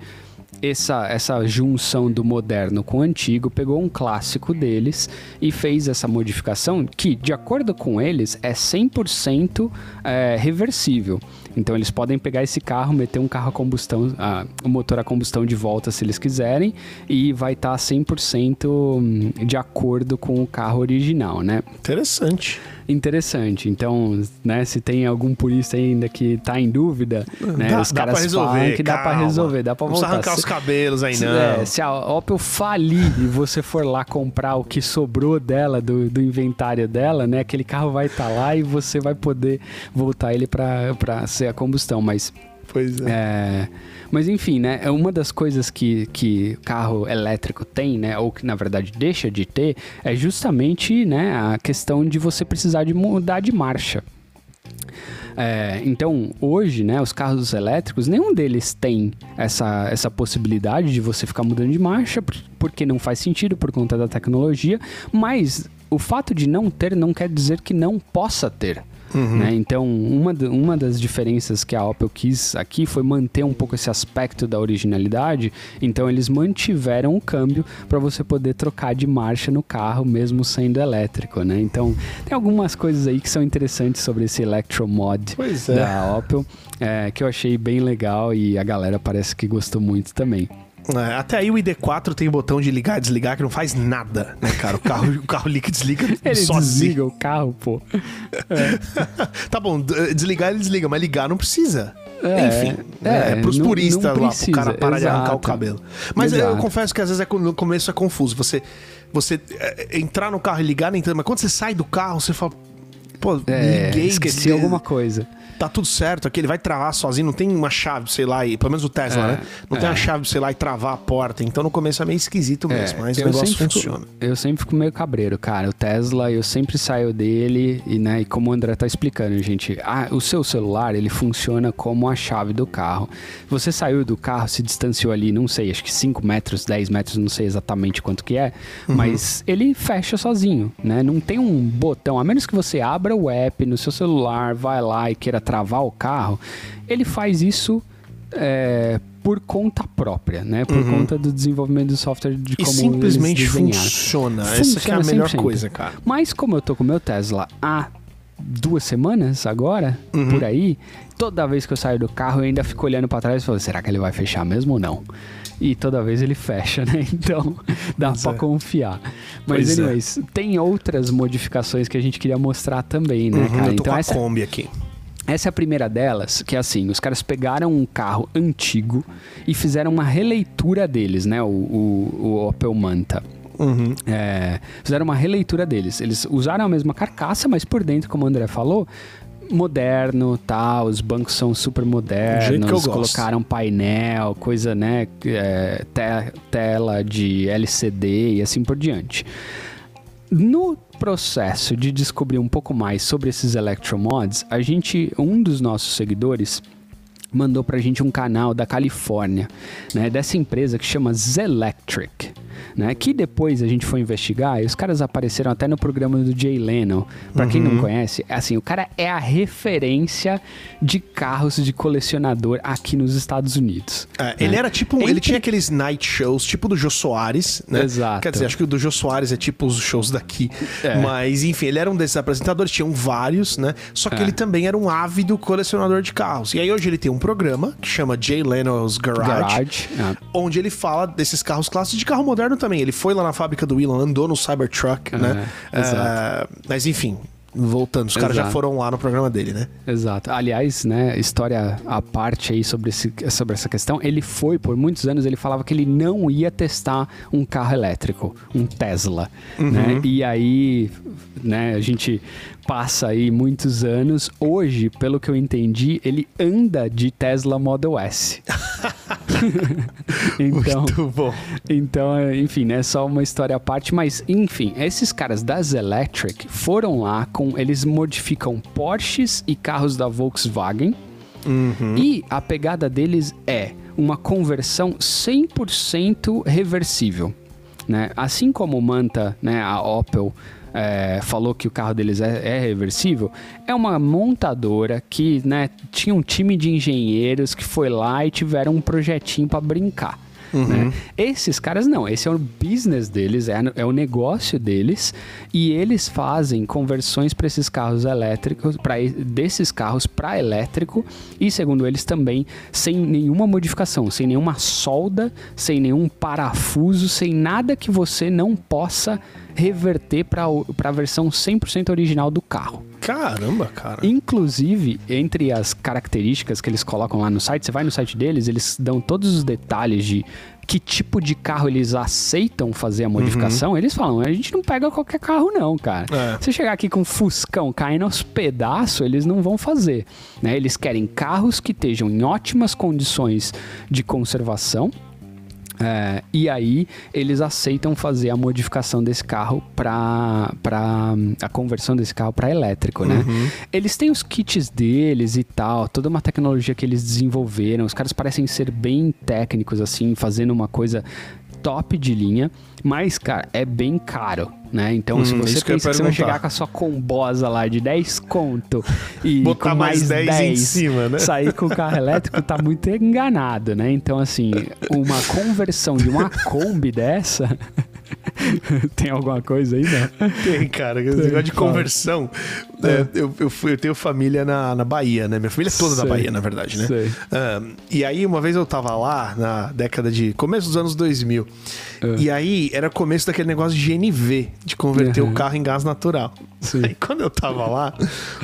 essa, essa junção do moderno com o antigo, pegou um clássico deles e fez essa modificação que, de acordo com eles, é 100% é, reversível. Então eles podem pegar esse carro, meter um carro a combustão, ah, o motor a combustão de volta se eles quiserem e vai estar tá 100% de acordo com o carro original, né? Interessante interessante. Então, né, se tem algum purista ainda que tá em dúvida, né, dá, os caras dá resolver, falam que calma. dá para resolver, dá para voltar. Não arrancar se, os cabelos aí não. É, se a Opel falir e você for lá comprar o que sobrou dela, do, do inventário dela, né, aquele carro vai estar tá lá e você vai poder voltar ele para ser a combustão, mas Pois é. é. Mas enfim, né? É uma das coisas que, que carro elétrico tem, né? Ou que na verdade deixa de ter, é justamente né, a questão de você precisar de mudar de marcha. É, então, hoje, né, os carros elétricos, nenhum deles tem essa, essa possibilidade de você ficar mudando de marcha, porque não faz sentido por conta da tecnologia, mas o fato de não ter não quer dizer que não possa ter. Uhum. Né? Então, uma, uma das diferenças que a Opel quis aqui foi manter um pouco esse aspecto da originalidade. Então, eles mantiveram o câmbio para você poder trocar de marcha no carro, mesmo sendo elétrico. Né? Então, tem algumas coisas aí que são interessantes sobre esse Electromod é. da Opel, é, que eu achei bem legal e a galera parece que gostou muito também. É, até aí o ID4 tem botão de ligar e desligar que não faz nada, né, cara? O carro, o carro liga e desliga ele sozinho. desliga o carro, pô. É. tá bom, desligar ele desliga, mas ligar não precisa. É, Enfim, é, é pros não, puristas não lá, pro cara parar exato. de arrancar o cabelo. Mas Exato. eu confesso que às vezes é, no começo é confuso. Você, você é, entrar no carro e ligar, nem tanto, mas quando você sai do carro, você fala, pô, é, liguei, esqueci alguma coisa tá tudo certo aqui, ele vai travar sozinho, não tem uma chave, sei lá, e, pelo menos o Tesla, é, né? Não é. tem uma chave, sei lá, e travar a porta. Então no começo é meio esquisito é, mesmo, mas o negócio funciona. Fico, eu sempre fico meio cabreiro, cara. O Tesla, eu sempre saio dele e, né, e como o André tá explicando, gente, ah, o seu celular, ele funciona como a chave do carro. Você saiu do carro, se distanciou ali, não sei, acho que 5 metros, 10 metros, não sei exatamente quanto que é, uhum. mas ele fecha sozinho, né? Não tem um botão, a menos que você abra o app no seu celular, vai lá e queira travar o carro, ele faz isso é, por conta própria, né? Por uhum. conta do desenvolvimento do software de como e simplesmente funciona. funciona. Essa é a melhor 100%. coisa, cara. Mas como eu tô com o meu Tesla há duas semanas agora, uhum. por aí, toda vez que eu saio do carro eu ainda fico olhando para trás e falo, será que ele vai fechar mesmo ou não? E toda vez ele fecha, né? Então dá para é. confiar. Mas, pois é. anyways, é. tem outras modificações que a gente queria mostrar também, né, uhum, cara? Eu tô então com a essa... Kombi aqui. Essa é a primeira delas, que é assim, os caras pegaram um carro antigo e fizeram uma releitura deles, né? O, o, o Opel Manta. Uhum. É, fizeram uma releitura deles. Eles usaram a mesma carcaça, mas por dentro, como o André falou, moderno, tá? Os bancos são super modernos, colocaram painel, coisa, né? É, te, tela de LCD e assim por diante. No processo de descobrir um pouco mais sobre esses electromods, a gente, um dos nossos seguidores mandou pra gente um canal da Califórnia, né, dessa empresa que chama Zelectric né? Que depois a gente foi investigar e os caras apareceram até no programa do Jay Leno. Para uhum. quem não uhum. conhece, assim, o cara é a referência de carros de colecionador aqui nos Estados Unidos. É, né? Ele era tipo, Entre... ele tinha aqueles night shows, tipo do Jô Soares, né? Exato. Quer dizer, acho que o do Jô Soares é tipo os shows daqui. É. Mas, enfim, ele era um desses apresentadores, tinham vários, né? Só que é. ele também era um ávido colecionador de carros. E aí hoje ele tem um programa que chama Jay Leno's Garage, Garage. É. onde ele fala desses carros clássicos de carro moderno também. Ele foi lá na fábrica do Elon, andou no Cybertruck, né? É, mas enfim, voltando, os caras já foram lá no programa dele, né? Exato. Aliás, né, história à parte aí sobre, esse, sobre essa questão, ele foi, por muitos anos, ele falava que ele não ia testar um carro elétrico, um Tesla, uhum. né? E aí, né, a gente passa aí muitos anos. Hoje, pelo que eu entendi, ele anda de Tesla Model S. então, Muito bom. Então, enfim, é só uma história à parte, mas enfim, esses caras das Electric foram lá com eles modificam Porsches e carros da Volkswagen. Uhum. E a pegada deles é uma conversão 100% reversível. Né? Assim como o Manta, né, a Opel, é, falou que o carro deles é, é, reversível, é uma montadora que né, tinha um time de engenheiros que foi lá e tiveram um projetinho para brincar. Uhum. Né? Esses caras não, esse é o business deles, é, é o negócio deles e eles fazem conversões para esses carros elétricos, para desses carros para elétrico e segundo eles também sem nenhuma modificação, sem nenhuma solda, sem nenhum parafuso, sem nada que você não possa reverter para a versão 100% original do carro. Caramba, cara. Inclusive, entre as características que eles colocam lá no site, você vai no site deles, eles dão todos os detalhes de que tipo de carro eles aceitam fazer a modificação, uhum. eles falam, a gente não pega qualquer carro não, cara. É. Se chegar aqui com um Fuscão caindo aos pedaços, eles não vão fazer. Né? Eles querem carros que estejam em ótimas condições de conservação, é, e aí eles aceitam fazer a modificação desse carro para a conversão desse carro para elétrico, né? Uhum. Eles têm os kits deles e tal, toda uma tecnologia que eles desenvolveram. Os caras parecem ser bem técnicos assim, fazendo uma coisa top de linha, mas, cara, é bem caro, né? Então, hum, se você pensa que, você vai chegar com a sua combosa lá de 10 conto e Botar com mais 10, 10 em cima, né? sair com o carro elétrico, tá muito enganado, né? Então, assim, uma conversão de uma Kombi dessa Tem alguma coisa aí, né? Tem, cara. Esse negócio de conversão. É, eu, eu, fui, eu tenho família na, na Bahia, né? Minha família é toda Sei. da Bahia, na verdade, né? Um, e aí, uma vez eu tava lá, na década de... Começo dos anos 2000. É. E aí, era começo daquele negócio de GNV, de converter uhum. o carro em gás natural. Sim. Aí, quando eu tava lá,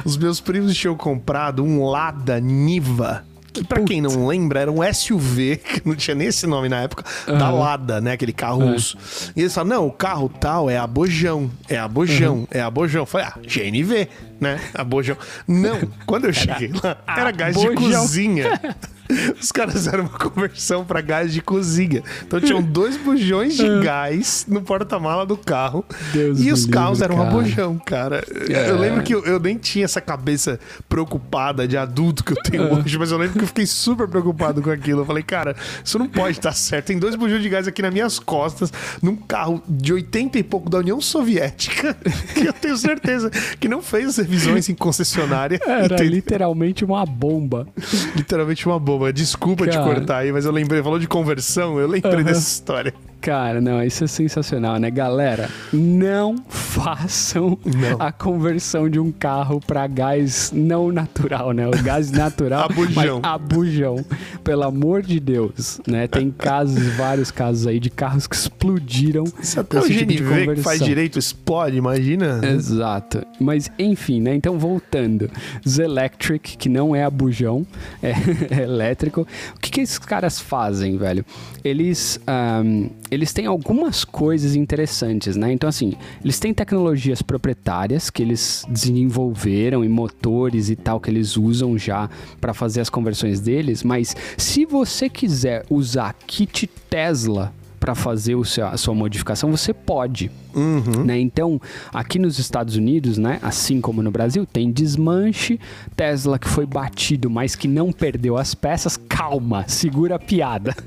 os meus primos tinham comprado um Lada Niva que para quem não lembra, era um SUV, que não tinha nem esse nome na época, uhum. da Lada, né? Aquele carro uhum. russo. E eles falaram, não, o carro tal é a Bojão, é a Bojão, uhum. é a Bojão. Eu falei, ah, GNV, né? A Bojão. Não, quando eu cheguei lá, era gás Bojão. de cozinha. Os caras fizeram uma conversão para gás de cozinha. Então tinham dois bujões de ah. gás no porta-mala do carro. Deus e os carros livre, eram cara. um bujão, cara. É. Eu lembro que eu, eu, nem tinha essa cabeça preocupada de adulto que eu tenho é. hoje, mas eu lembro que eu fiquei super preocupado com aquilo. Eu falei, cara, isso não pode estar certo. Tem dois bujões de gás aqui nas minhas costas, num carro de 80 e pouco da União Soviética, que eu tenho certeza que não fez as revisões em concessionária. Era literalmente uma bomba. literalmente uma bomba. Desculpa Cara... te cortar aí, mas eu lembrei, falou de conversão, eu lembrei uhum. dessa história. Cara, não, isso é sensacional, né? Galera, não façam não. a conversão de um carro para gás não natural, né? O gás natural, abujão. abujão. Pelo amor de Deus, né? Tem casos, vários casos aí de carros que explodiram. Isso até o tipo GNV que faz direito explode, imagina. Exato. Mas, enfim, né? Então, voltando. Zelectric, que não é abujão, é, é elétrico. O que, que esses caras fazem, velho? Eles... Um, eles têm algumas coisas interessantes, né? Então, assim, eles têm tecnologias proprietárias que eles desenvolveram e motores e tal que eles usam já para fazer as conversões deles, mas se você quiser usar kit Tesla para fazer o seu, a sua modificação, você pode. Uhum. Né? Então, aqui nos Estados Unidos, né, assim como no Brasil, tem desmanche, Tesla que foi batido, mas que não perdeu as peças. Calma, segura a piada.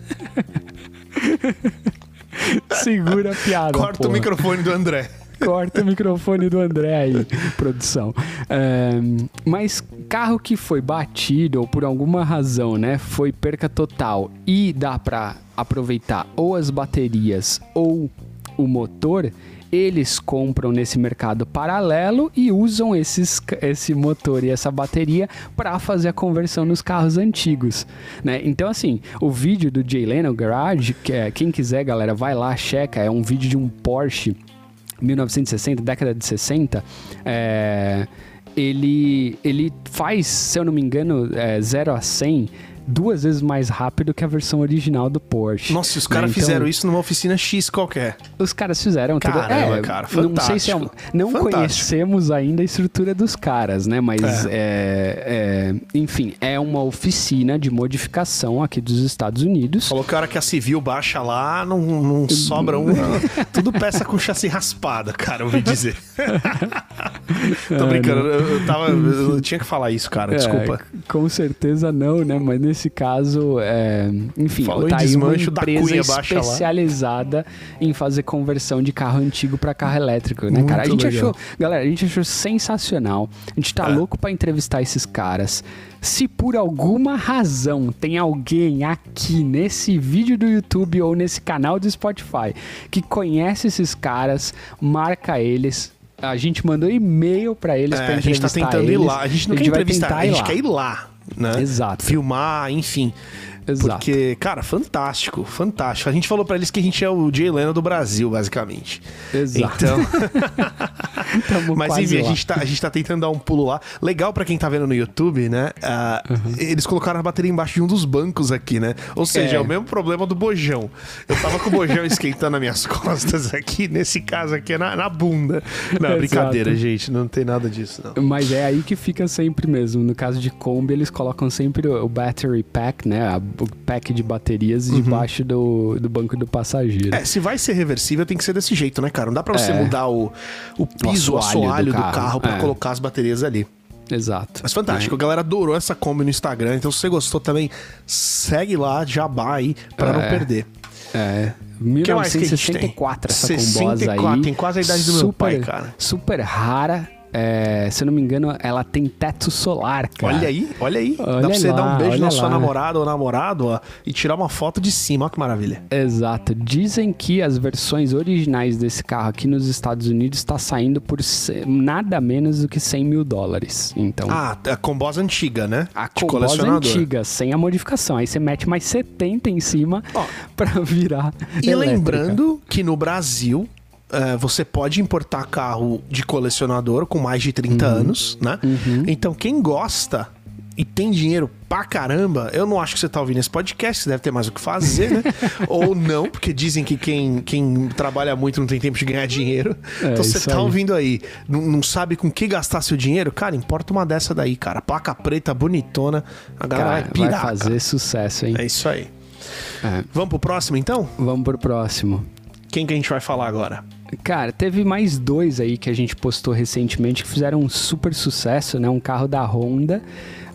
Segura a piada. Corta porra. o microfone do André. Corta o microfone do André aí, produção. Mas carro que foi batido ou por alguma razão, né, foi perca total e dá para aproveitar ou as baterias ou o motor, eles compram nesse mercado paralelo e usam esses, esse motor e essa bateria para fazer a conversão nos carros antigos, né? Então, assim, o vídeo do Jay Leno Garage, que é, quem quiser, galera, vai lá, checa, é um vídeo de um Porsche 1960, década de 60, é, ele, ele faz, se eu não me engano, é, 0 a 100 duas vezes mais rápido que a versão original do Porsche. Nossa, os caras né? então, fizeram isso numa oficina X qualquer. Os caras fizeram tudo. Caramba, é, cara, fantástico. Não sei se é um, Não fantástico. conhecemos ainda a estrutura dos caras, né? Mas, é. É, é. enfim, é uma oficina de modificação aqui dos Estados Unidos. Falou que a hora que a civil baixa lá, não, não sobra um. tudo peça com chassi raspada, cara, eu ouvi dizer. Tô brincando, eu, eu, tava, eu tinha que falar isso, cara, é, desculpa. Com certeza não, né? Mas nesse caso, é, enfim, Falou tá aí uma empresa especializada em fazer conversão de carro antigo para carro elétrico, né, Muito cara? A gente legal. achou, galera, a gente achou sensacional. A gente tá é. louco para entrevistar esses caras. Se por alguma razão tem alguém aqui nesse vídeo do YouTube ou nesse canal do Spotify que conhece esses caras, marca eles, a gente mandou e-mail para eles é, pra A gente tá tentando eles. ir lá. A gente não a gente quer entrevistar, a gente quer ir lá né? Exato. Filmar, enfim. Exato. Porque, cara, fantástico, fantástico. A gente falou para eles que a gente é o Jay Leno do Brasil, basicamente. Exato. Então. Mas enfim, a gente, tá, a gente tá tentando dar um pulo lá. Legal para quem tá vendo no YouTube, né? Uh, uhum. Eles colocaram a bateria embaixo de um dos bancos aqui, né? Ou seja, é, é o mesmo problema do bojão. Eu tava com o bojão esquentando nas minhas costas aqui, nesse caso aqui é na, na bunda. Não, brincadeira, gente. Não tem nada disso, não. Mas é aí que fica sempre mesmo. No caso de Kombi, eles colocam sempre o battery pack, né? A pack de baterias uhum. debaixo do, do banco do passageiro. É, se vai ser reversível, tem que ser desse jeito, né, cara? Não dá pra você é. mudar o, o piso, o assoalho, o assoalho do carro, do carro pra é. colocar as baterias ali. Exato. Mas fantástico, é. a galera adorou essa Kombi no Instagram, então se você gostou também, segue lá, jabá aí, pra é. não perder. É. 1964 essa 64, aí. Tem quase a idade do super, meu pai, cara. Super rara, é, se eu não me engano, ela tem teto solar, cara. Olha aí, olha aí. Olha Dá pra você lá, dar um beijo na lá. sua namorada ou namorado ó, e tirar uma foto de cima. Olha que maravilha. Exato. Dizem que as versões originais desse carro aqui nos Estados Unidos está saindo por nada menos do que 100 mil dólares. Então, ah, a combosa antiga, né? A combosa antiga, sem a modificação. Aí você mete mais 70 em cima para virar. E elétrica. lembrando que no Brasil Uh, você pode importar carro de colecionador com mais de 30 uhum. anos, né? Uhum. Então, quem gosta e tem dinheiro pra caramba, eu não acho que você tá ouvindo esse podcast, você deve ter mais o que fazer, né? Ou não, porque dizem que quem, quem trabalha muito não tem tempo de ganhar dinheiro. É, então você tá aí. ouvindo aí, não, não, sabe com que gastar seu dinheiro? Cara, importa uma dessa daí, cara. Placa preta, bonitona, a galera cara, vai pirar. Vai fazer cara. sucesso, hein? É isso aí. É. Vamos pro próximo, então? Vamos pro próximo. Quem que a gente vai falar agora? Cara, teve mais dois aí que a gente postou recentemente que fizeram um super sucesso, né? Um carro da Honda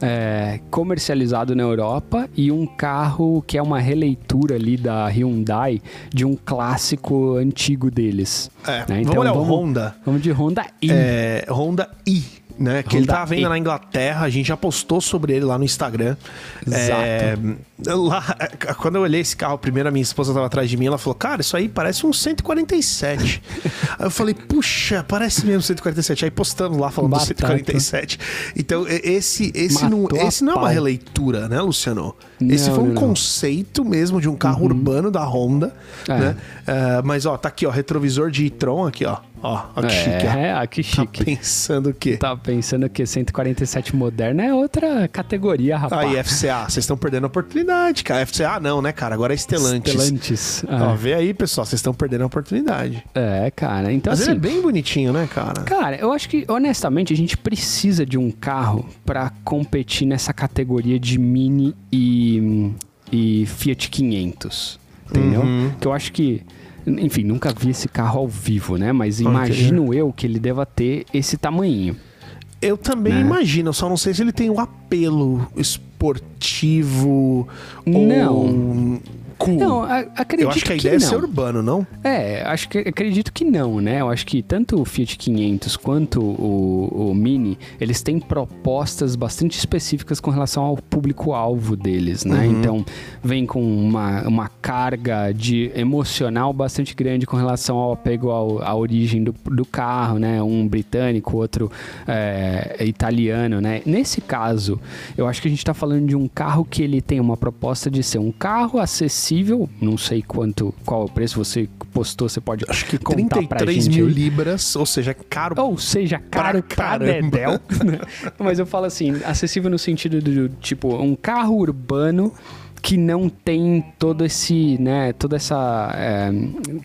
é, comercializado na Europa e um carro que é uma releitura ali da Hyundai de um clássico antigo deles. É, né? então, vamos olhar vamos, Honda. Vamos de Honda i. É, Honda i né? Que Honda ele tá vendo e... na Inglaterra, a gente já postou sobre ele lá no Instagram. Exato. É, lá, quando eu olhei esse carro primeiro, a minha esposa tava atrás de mim, ela falou, cara, isso aí parece um 147. aí eu falei, puxa, parece mesmo 147. Aí postamos lá falando Batata. do 147. Então, esse, esse, não, esse não é uma releitura, né, Luciano? Não, esse foi um não, conceito mesmo de um carro uhum. urbano da Honda, é. né? Uh, mas, ó, tá aqui, ó, retrovisor de e-tron aqui, ó. Ó, ó que é, chique. É, ó, que tá chique. Tá pensando o quê? Tá pensando que 147 moderna é outra categoria, rapaz. Aí, FCA, vocês estão perdendo a oportunidade, cara. FCA não, né, cara? Agora é Stellantis. Stellantis. Ó, é. vê aí, pessoal, vocês estão perdendo a oportunidade. É, cara. Então, Mas assim, ele é bem bonitinho, né, cara? Cara, eu acho que, honestamente, a gente precisa de um carro para competir nessa categoria de Mini e, e Fiat 500. Entendeu? Uhum. Que eu acho que enfim, nunca vi esse carro ao vivo, né? Mas imagino okay. eu que ele deva ter esse tamanho. Eu também né? imagino, só não sei se ele tem um apelo esportivo não. ou cool. Não, acredito Eu acho que a ideia que é ser urbano, não? É, acho que acredito que não, né? Eu acho que tanto o Fiat 500 quanto o, o Mini, eles têm propostas bastante específicas com relação ao público-alvo deles, né? Uhum. Então, vem com uma, uma carga de emocional bastante grande com relação ao apego ao, à origem do, do carro, né? Um britânico, outro é, italiano, né? Nesse caso, eu acho que a gente está falando de um carro que ele tem uma proposta de ser um carro acessível acessível, não sei quanto, qual é o preço você postou, você pode Acho que contar 33 mil aí. libras, ou seja, caro Ou seja, caro pra, pra Dedel. Né? Mas eu falo assim, acessível no sentido do, tipo, um carro urbano que não tem todo esse, né, toda essa, é,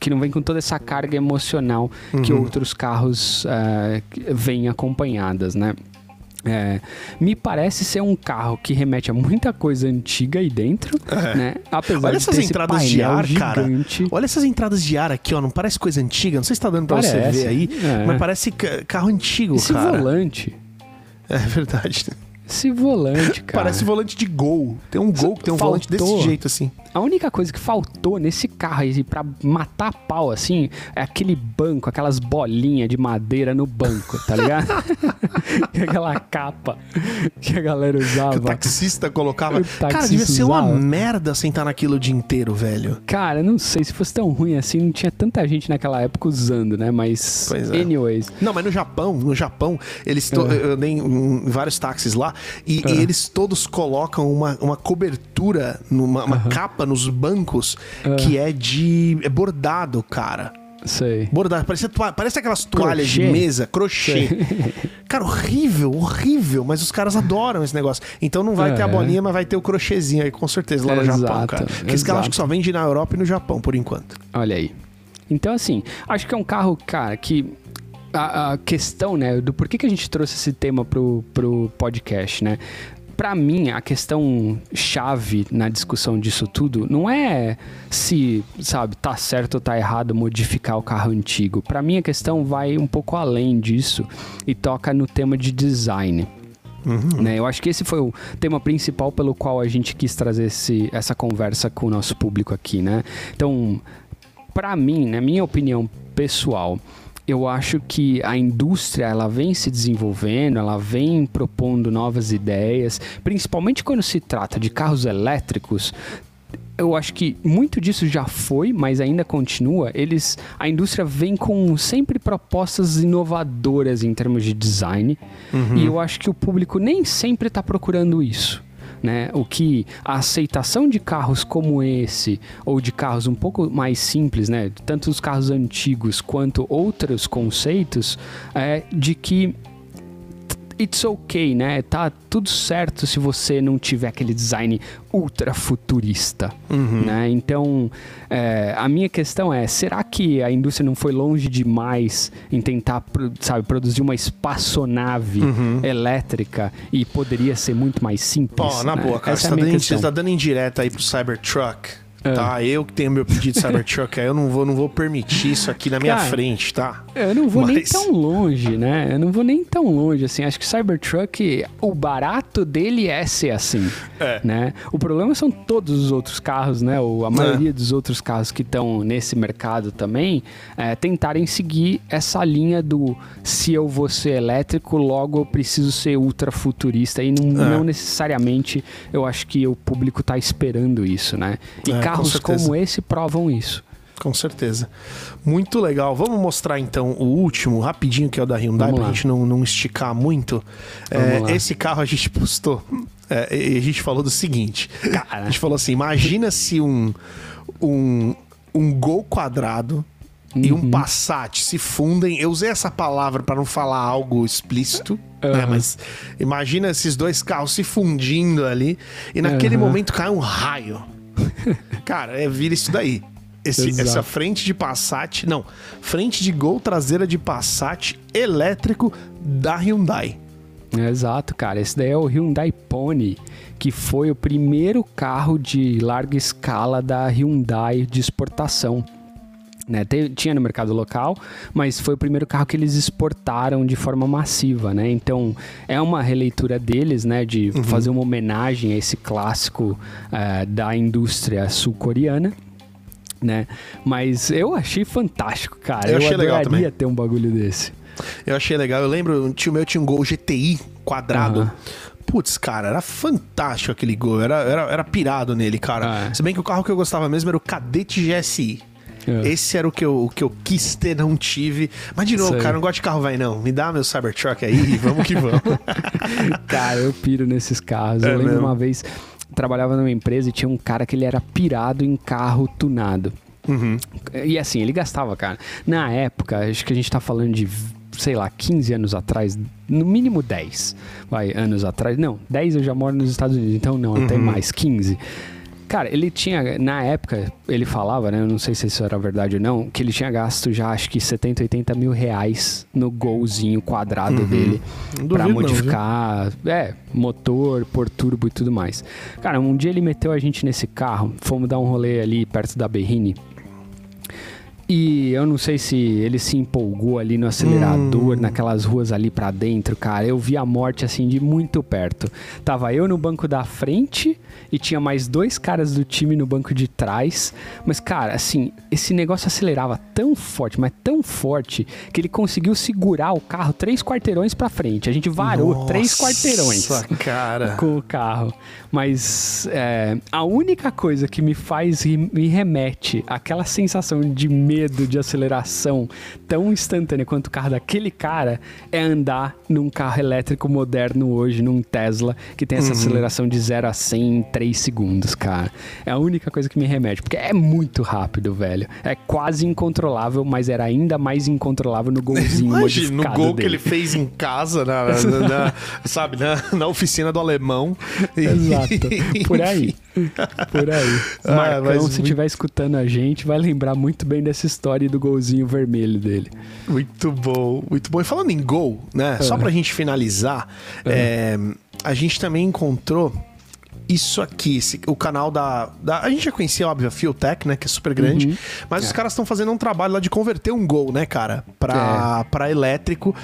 que não vem com toda essa carga emocional uhum. que outros carros é, vêm acompanhadas, né? É, me parece ser um carro que remete a muita coisa antiga aí dentro, é. né? Apesar Olha essas entradas de ar, gigante. cara. Olha essas entradas de ar aqui, ó. Não parece coisa antiga. Não sei se tá dando pra parece, você ver aí, é. mas parece carro antigo, Esse cara. Esse volante. É verdade. Esse volante, cara. Parece volante de gol. Tem um gol que tem um Faltou. volante desse jeito, assim. A única coisa que faltou nesse carro aí pra matar pau, assim, é aquele banco, aquelas bolinhas de madeira no banco, tá ligado? Aquela capa que a galera usava. Que o taxista colocava. O taxista Cara, devia ser usava. uma merda sentar naquilo o dia inteiro, velho. Cara, não sei. Se fosse tão ruim assim, não tinha tanta gente naquela época usando, né? Mas. É. Anyways. Não, mas no Japão, no Japão, eles. To... É. Eu dei em vários táxis lá e, e, é. eles todos colocam uma, uma cobertura, numa, uma capa nos bancos é. que é de é bordado, cara. Sei. Bordado. Parece, parece aquelas toalhas crochê. de mesa, crochê. Sei. Cara, horrível, horrível. Mas os caras adoram esse negócio. Então não vai é. ter a bolinha, mas vai ter o crochêzinho aí, com certeza, lá no exato, Japão, cara. Que esse carro acho que só vende na Europa e no Japão, por enquanto. Olha aí. Então, assim, acho que é um carro, cara, que a, a, questão, né, do porquê que a gente trouxe esse tema pro, pro podcast, né? Para mim, a questão chave na discussão disso tudo não é se, sabe, tá certo ou tá errado modificar o carro antigo. Para mim, a questão vai um pouco além disso e toca no tema de design. Uhum. Né? Eu acho que esse foi o tema principal pelo qual a gente quis trazer esse, essa conversa com o nosso público aqui, né? Então, para mim, na minha opinião pessoal, eu acho que a indústria ela vem se desenvolvendo, ela vem propondo novas ideias, principalmente quando se trata de carros elétricos. Eu acho que muito disso já foi, mas ainda continua. Eles, a indústria vem com sempre propostas inovadoras em termos de design, uhum. e eu acho que o público nem sempre está procurando isso. Né? O que a aceitação de carros como esse, ou de carros um pouco mais simples, né? tanto os carros antigos quanto outros conceitos, é de que it's ok, né? Tá tudo certo se você não tiver aquele design ultra futurista, uhum. né? Então, é, a minha questão é, será que a indústria não foi longe demais em tentar, sabe, produzir uma espaçonave uhum. elétrica e poderia ser muito mais simples? Pô, na né? boa, cara, você, é tá dando, você tá dando indireta aí pro Cybertruck. É. Tá, eu que tenho meu pedido de Cybertruck, eu não vou, não vou permitir isso aqui na minha Cara, frente, tá? Eu não vou Mas... nem tão longe, né? Eu não vou nem tão longe, assim. Acho que Cybertruck, o barato dele é ser assim, é. né? O problema são todos os outros carros, né? Ou a maioria é. dos outros carros que estão nesse mercado também, é, tentarem seguir essa linha do se eu vou ser elétrico, logo eu preciso ser ultra futurista. E não, é. não necessariamente eu acho que o público tá esperando isso, né? E é, carros como esse provam isso. Com certeza. Muito legal. Vamos mostrar então o último, rapidinho, que é o da Hyundai, pra lá. gente não, não esticar muito. É, esse carro a gente postou. É, e a gente falou do seguinte: Cara. a gente falou assim: imagina se um, um, um Gol quadrado uhum. e um uhum. Passat se fundem. Eu usei essa palavra para não falar algo explícito. Uhum. Né? Mas imagina esses dois carros se fundindo ali e naquele uhum. momento cai um raio. Cara, é, vira isso daí. Esse, essa frente de Passat, não, frente de Gol traseira de Passat elétrico da Hyundai. Exato, cara. Esse daí é o Hyundai Pony, que foi o primeiro carro de larga escala da Hyundai de exportação. Né, tinha no mercado local, mas foi o primeiro carro que eles exportaram de forma massiva, né? Então é uma releitura deles, né, de uhum. fazer uma homenagem a esse clássico uh, da indústria sul-coreana. Né? Mas eu achei fantástico, cara. Eu, eu achei legal também. ter um bagulho desse. Eu achei legal. Eu lembro, um tio meu tinha um Gol GTI quadrado. Uhum. Putz, cara, era fantástico aquele Gol. Era, era, era pirado nele, cara. É. Se bem que o carro que eu gostava mesmo era o Cadete GSI. É. Esse era o que, eu, o que eu quis ter, não tive. Mas de novo, cara, não gosto de carro, vai não. Me dá meu Cybertruck aí e vamos que vamos. cara, eu piro nesses carros. É eu lembro mesmo? uma vez, trabalhava numa empresa e tinha um cara que ele era pirado em carro tunado. Uhum. E assim, ele gastava, cara. Na época, acho que a gente tá falando de sei lá, 15 anos atrás, no mínimo 10, vai, anos atrás. Não, 10 eu já moro nos Estados Unidos, então não, uhum. até mais, 15. Cara, ele tinha, na época, ele falava, né? Eu não sei se isso era verdade ou não, que ele tinha gasto já acho que 70, 80 mil reais no golzinho quadrado uhum. dele para modificar, não, é, motor, por turbo e tudo mais. Cara, um dia ele meteu a gente nesse carro, fomos dar um rolê ali perto da Berrine. E eu não sei se ele se empolgou ali no acelerador, hum. naquelas ruas ali para dentro, cara. Eu vi a morte assim de muito perto. Tava eu no banco da frente e tinha mais dois caras do time no banco de trás. Mas, cara, assim, esse negócio acelerava tão forte, mas tão forte, que ele conseguiu segurar o carro três quarteirões para frente. A gente varou Nossa, três quarteirões cara. com o carro. Mas é, a única coisa que me faz, me remete àquela sensação de medo medo de aceleração tão instantânea quanto o carro daquele cara é andar num carro elétrico moderno hoje, num Tesla, que tem essa uhum. aceleração de 0 a 100 em 3 segundos, cara. É a única coisa que me remete, porque é muito rápido, velho. É quase incontrolável, mas era ainda mais incontrolável no golzinho Imagina, no gol dele. que ele fez em casa, na, na, na sabe, na, na oficina do alemão. Exato. Por aí. Por aí. Ah, Marcão, se estiver escutando a gente, vai lembrar muito bem dessa história do golzinho vermelho dele. Muito bom, muito bom. E falando em gol, né? Uhum. Só pra gente finalizar, uhum. é, a gente também encontrou isso aqui, esse, o canal da, da, A gente já conhecia, óbvio, a Fiotech, né? Que é super grande. Uhum. Mas é. os caras estão fazendo um trabalho lá de converter um Gol, né, cara? Pra, é. Pra elétrico.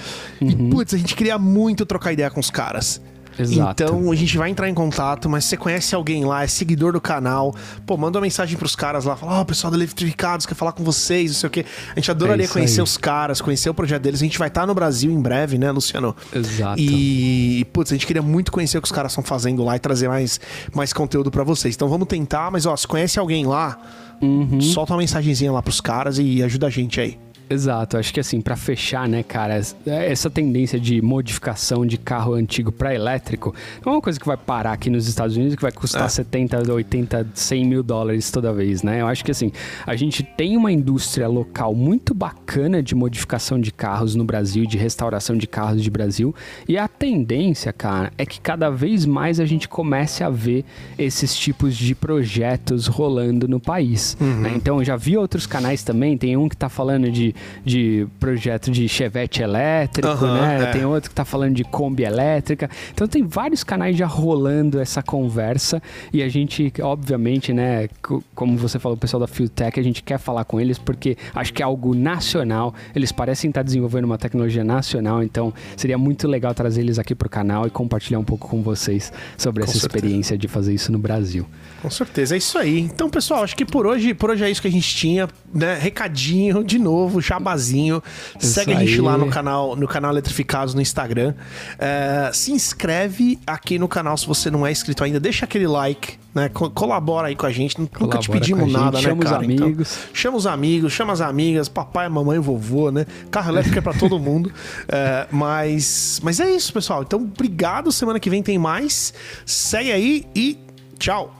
E, uhum. putz, a gente queria muito trocar ideia com os caras. Exato. Então a gente vai entrar em contato, mas se você conhece alguém lá, é seguidor do canal, pô, manda uma mensagem pros caras lá, fala, ó, oh, pessoal da Eletrificados quer falar com vocês, não sei o quê. A gente adoraria é conhecer aí. os caras, conhecer o projeto deles. A gente vai estar no Brasil em breve, né, Luciano? Exato. E, putz, a gente queria muito conhecer o que os caras estão fazendo lá e trazer mais, mais conteúdo para vocês. Então vamos tentar, mas ó, se conhece alguém lá, uhum. solta uma mensagenzinha lá pros caras e ajuda a gente aí. Exato, acho que assim, para fechar, né, cara, essa tendência de modificação de carro antigo para elétrico não é uma coisa que vai parar aqui nos Estados Unidos que vai custar é. 70, 80, 100 mil dólares toda vez, né? Eu acho que assim, a gente tem uma indústria local muito bacana de modificação de carros no Brasil, de restauração de carros de Brasil, e a tendência, cara, é que cada vez mais a gente comece a ver esses tipos de projetos rolando no país. Uhum. Né? Então, eu já vi outros canais também, tem um que tá falando de de projeto de Chevette elétrico, uhum, né? É. Tem outro que tá falando de Kombi elétrica. Então tem vários canais já rolando essa conversa e a gente, obviamente, né, como você falou, o pessoal da Fueltech, a gente quer falar com eles porque acho que é algo nacional. Eles parecem estar desenvolvendo uma tecnologia nacional, então seria muito legal trazer eles aqui pro canal e compartilhar um pouco com vocês sobre com essa certeza. experiência de fazer isso no Brasil. Com certeza, é isso aí. Então, pessoal, acho que por hoje, por hoje é isso que a gente tinha, né? Recadinho de novo, jabazinho. Isso Segue aí. a gente lá no canal, no canal Eletrificados no Instagram. É, se inscreve aqui no canal se você não é inscrito ainda. Deixa aquele like, né? colabora aí com a gente. Colabora Nunca te pedimos nada, né, chama cara? Chama os então, amigos. Então, chama os amigos, chama as amigas, papai, mamãe, vovô, né? Carro elétrico é pra todo mundo. É, mas, mas é isso, pessoal. Então, obrigado. Semana que vem tem mais. Segue aí e tchau.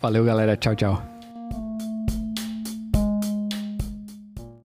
Valeu, galera. Tchau, tchau.